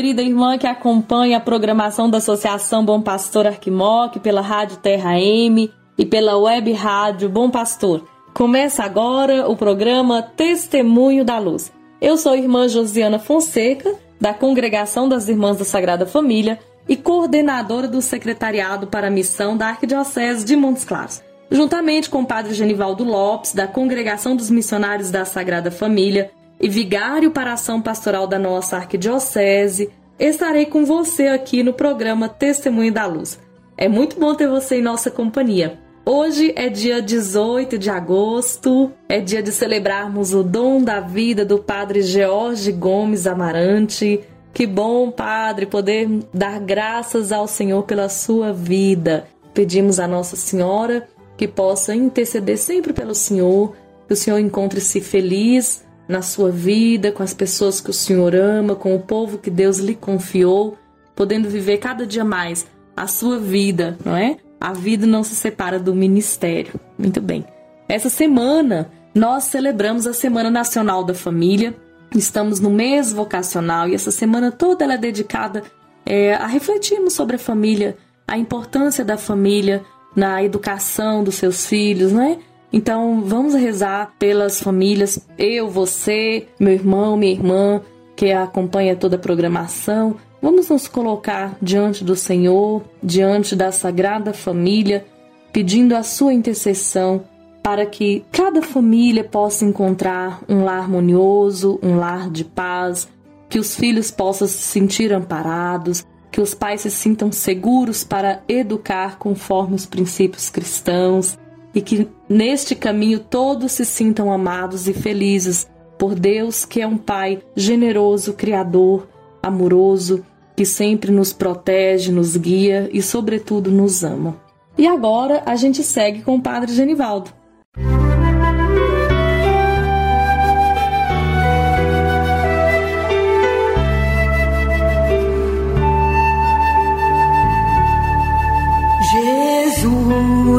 Querida irmã que acompanha a programação da Associação Bom Pastor Arquimoc pela Rádio Terra M e pela web rádio Bom Pastor. Começa agora o programa Testemunho da Luz. Eu sou a irmã Josiana Fonseca, da Congregação das Irmãs da Sagrada Família e coordenadora do Secretariado para a Missão da Arquidiocese de Montes Claros. Juntamente com o Padre Genivaldo Lopes, da Congregação dos Missionários da Sagrada Família, e vigário para a ação pastoral da nossa arquidiocese, estarei com você aqui no programa Testemunho da Luz. É muito bom ter você em nossa companhia. Hoje é dia 18 de agosto, é dia de celebrarmos o dom da vida do Padre George Gomes Amarante. Que bom, Padre, poder dar graças ao Senhor pela sua vida. Pedimos a Nossa Senhora que possa interceder sempre pelo Senhor, que o Senhor encontre-se feliz na sua vida, com as pessoas que o Senhor ama, com o povo que Deus lhe confiou, podendo viver cada dia mais a sua vida, não é? A vida não se separa do ministério. Muito bem. Essa semana nós celebramos a Semana Nacional da Família. Estamos no mês vocacional e essa semana toda ela é dedicada é, a refletirmos sobre a família, a importância da família na educação dos seus filhos, não é? Então vamos rezar pelas famílias, eu, você, meu irmão, minha irmã, que acompanha toda a programação. Vamos nos colocar diante do Senhor, diante da Sagrada Família, pedindo a sua intercessão para que cada família possa encontrar um lar harmonioso, um lar de paz, que os filhos possam se sentir amparados, que os pais se sintam seguros para educar conforme os princípios cristãos e que neste caminho todos se sintam amados e felizes por Deus, que é um Pai generoso, criador, amoroso, que sempre nos protege, nos guia e, sobretudo, nos ama. E agora a gente segue com o Padre Genivaldo.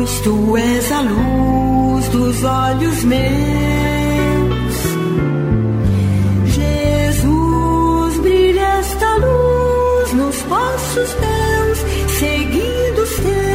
Tu és a luz dos olhos meus. Jesus, brilha esta luz nos passos meus, seguindo os teus.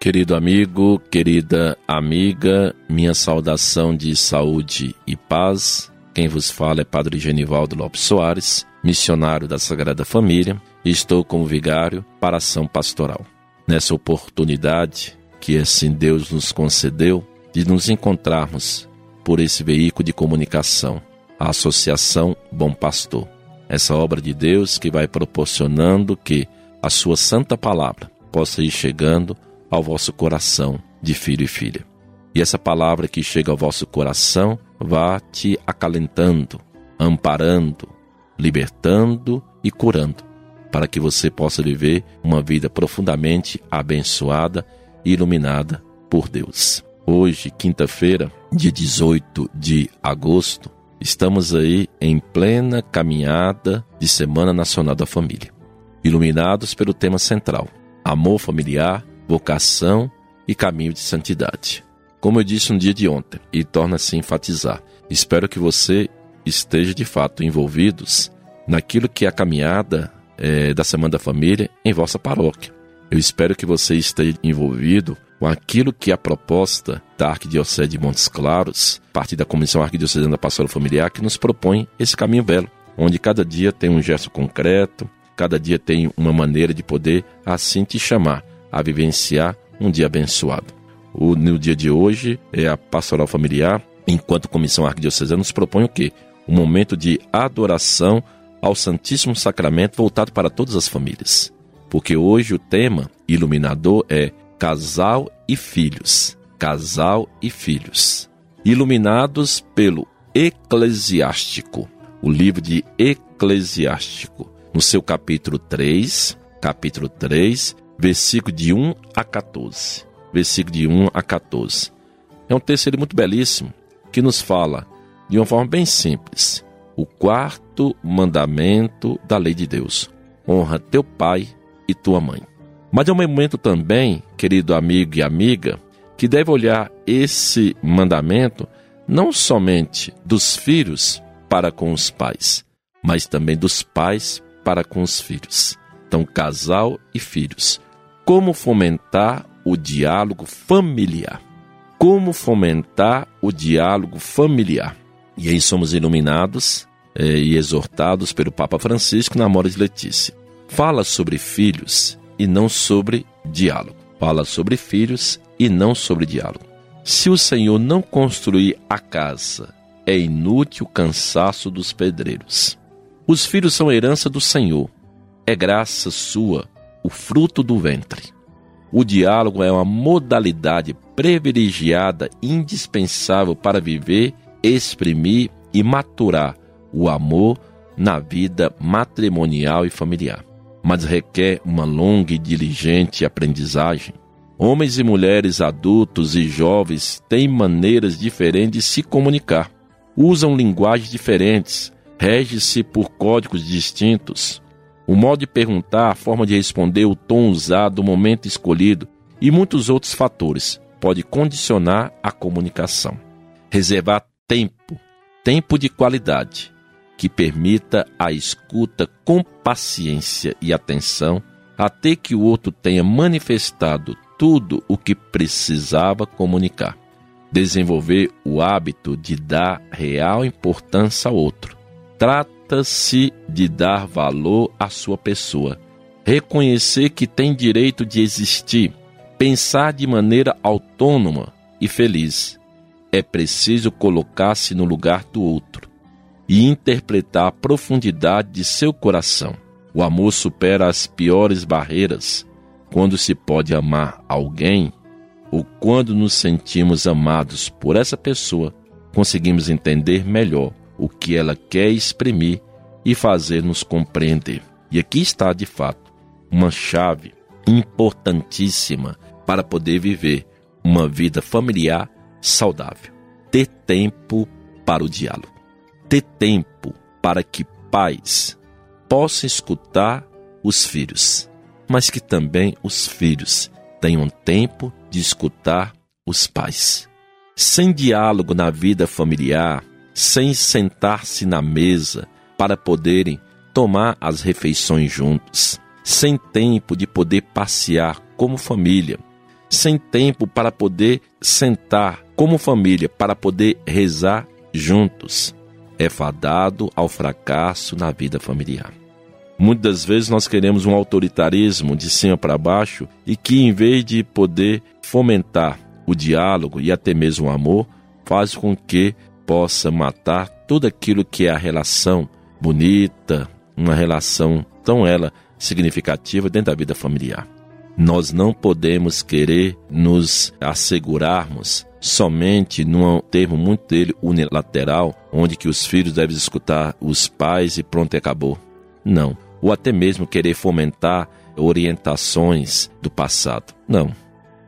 Querido amigo, querida amiga, minha saudação de saúde e paz. Quem vos fala é Padre Genivaldo Lopes Soares, missionário da Sagrada Família, e estou como vigário para ação pastoral. Nessa oportunidade que assim Deus nos concedeu de nos encontrarmos por esse veículo de comunicação, a Associação Bom Pastor. Essa obra de Deus que vai proporcionando que a sua santa palavra possa ir chegando ao vosso coração de filho e filha. E essa palavra que chega ao vosso coração vá te acalentando, amparando, libertando e curando, para que você possa viver uma vida profundamente abençoada e iluminada por Deus. Hoje, quinta-feira, dia 18 de agosto, estamos aí em plena caminhada de Semana Nacional da Família, iluminados pelo tema central: amor familiar, vocação e caminho de santidade. Como eu disse no dia de ontem, e torna-se a enfatizar, espero que você esteja de fato envolvidos naquilo que é a caminhada é, da Semana da Família em vossa paróquia. Eu espero que você esteja envolvido com aquilo que é a proposta da Arquidiocese de Montes Claros, parte da Comissão Arquidiocesana da Pastoral Familiar, que nos propõe esse caminho belo, onde cada dia tem um gesto concreto, cada dia tem uma maneira de poder assim te chamar a vivenciar um dia abençoado. O, no dia de hoje, é a Pastoral Familiar, enquanto Comissão Arquidiocesana, nos propõe o quê? Um momento de adoração ao Santíssimo Sacramento voltado para todas as famílias. Porque hoje o tema iluminador é casal e filhos. Casal e filhos. Iluminados pelo Eclesiástico, o livro de Eclesiástico, no seu capítulo 3, capítulo 3, versículo de 1 a 14. Versículo de 1 a 14. É um texto muito belíssimo que nos fala de uma forma bem simples. O quarto mandamento da lei de Deus: honra teu pai e tua mãe. Mas é um momento também, querido amigo e amiga, que deve olhar esse mandamento não somente dos filhos para com os pais, mas também dos pais para com os filhos. Então, casal e filhos. Como fomentar o diálogo familiar? Como fomentar o diálogo familiar? E aí somos iluminados eh, e exortados pelo Papa Francisco na Mora de Letícia. Fala sobre filhos e não sobre diálogo. Fala sobre filhos e não sobre diálogo. Se o Senhor não construir a casa, é inútil o cansaço dos pedreiros. Os filhos são herança do Senhor, é graça sua, o fruto do ventre. O diálogo é uma modalidade privilegiada, indispensável para viver, exprimir e maturar o amor na vida matrimonial e familiar mas requer uma longa e diligente aprendizagem. Homens e mulheres adultos e jovens têm maneiras diferentes de se comunicar, usam linguagens diferentes, regem-se por códigos distintos. O modo de perguntar, a forma de responder, o tom usado, o momento escolhido e muitos outros fatores pode condicionar a comunicação. Reservar tempo, tempo de qualidade, que permita a escuta com paciência e atenção, até que o outro tenha manifestado tudo o que precisava comunicar. Desenvolver o hábito de dar real importância ao outro. Trata-se de dar valor à sua pessoa, reconhecer que tem direito de existir, pensar de maneira autônoma e feliz. É preciso colocar-se no lugar do outro e interpretar a profundidade de seu coração. O amor supera as piores barreiras. Quando se pode amar alguém, ou quando nos sentimos amados por essa pessoa, conseguimos entender melhor o que ela quer exprimir e fazer-nos compreender. E aqui está, de fato, uma chave importantíssima para poder viver uma vida familiar saudável. Ter tempo para o diálogo ter tempo para que pais possam escutar os filhos, mas que também os filhos tenham tempo de escutar os pais. Sem diálogo na vida familiar, sem sentar-se na mesa para poderem tomar as refeições juntos, sem tempo de poder passear como família, sem tempo para poder sentar como família para poder rezar juntos, é fadado ao fracasso na vida familiar. Muitas vezes nós queremos um autoritarismo de cima para baixo e que, em vez de poder fomentar o diálogo e até mesmo o amor, faz com que possa matar tudo aquilo que é a relação bonita, uma relação tão ela significativa dentro da vida familiar. Nós não podemos querer nos assegurarmos somente num termo muito dele unilateral, onde que os filhos devem escutar os pais e pronto, acabou. Não. Ou até mesmo querer fomentar orientações do passado. Não.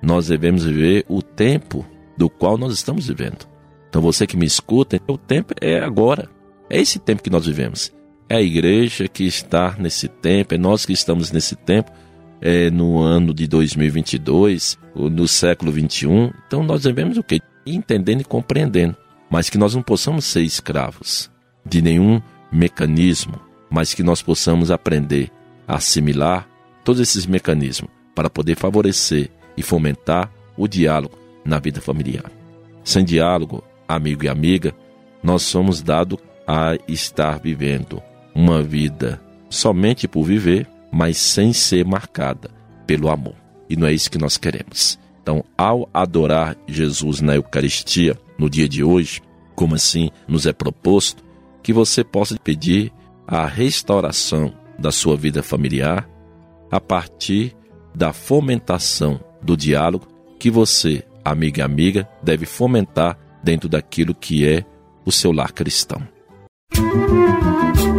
Nós devemos viver o tempo do qual nós estamos vivendo. Então você que me escuta, o tempo é agora. É esse tempo que nós vivemos. É a igreja que está nesse tempo, é nós que estamos nesse tempo é, no ano de 2022, no século 21. Então nós devemos o quê? Entendendo e compreendendo, mas que nós não possamos ser escravos de nenhum mecanismo, mas que nós possamos aprender a assimilar todos esses mecanismos para poder favorecer e fomentar o diálogo na vida familiar. Sem diálogo, amigo e amiga, nós somos dados a estar vivendo uma vida somente por viver, mas sem ser marcada pelo amor. E não é isso que nós queremos. Então, ao adorar Jesus na Eucaristia no dia de hoje, como assim nos é proposto, que você possa pedir a restauração da sua vida familiar a partir da fomentação do diálogo que você, amiga e amiga, deve fomentar dentro daquilo que é o seu lar cristão. Música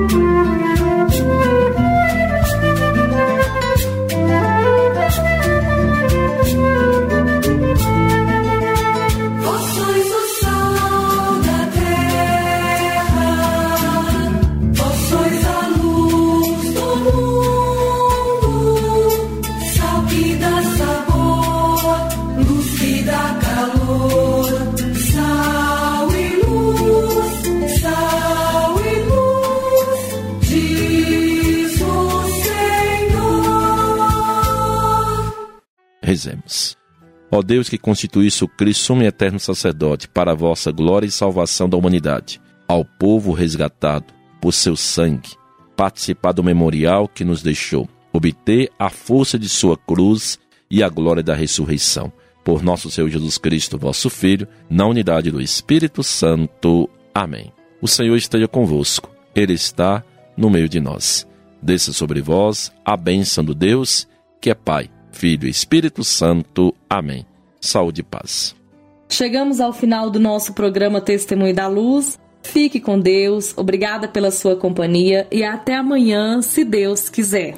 Rezemos. Ó Deus que constituísse o Cristo e eterno sacerdote para a vossa glória e salvação da humanidade, ao povo resgatado por seu sangue, participar do memorial que nos deixou, obter a força de sua cruz e a glória da ressurreição. Por nosso Senhor Jesus Cristo, vosso Filho, na unidade do Espírito Santo. Amém. O Senhor esteja convosco, Ele está no meio de nós. Desça sobre vós a bênção do Deus, que é Pai Filho e Espírito Santo. Amém. Saúde e paz. Chegamos ao final do nosso programa Testemunho da Luz. Fique com Deus, obrigada pela sua companhia e até amanhã, se Deus quiser.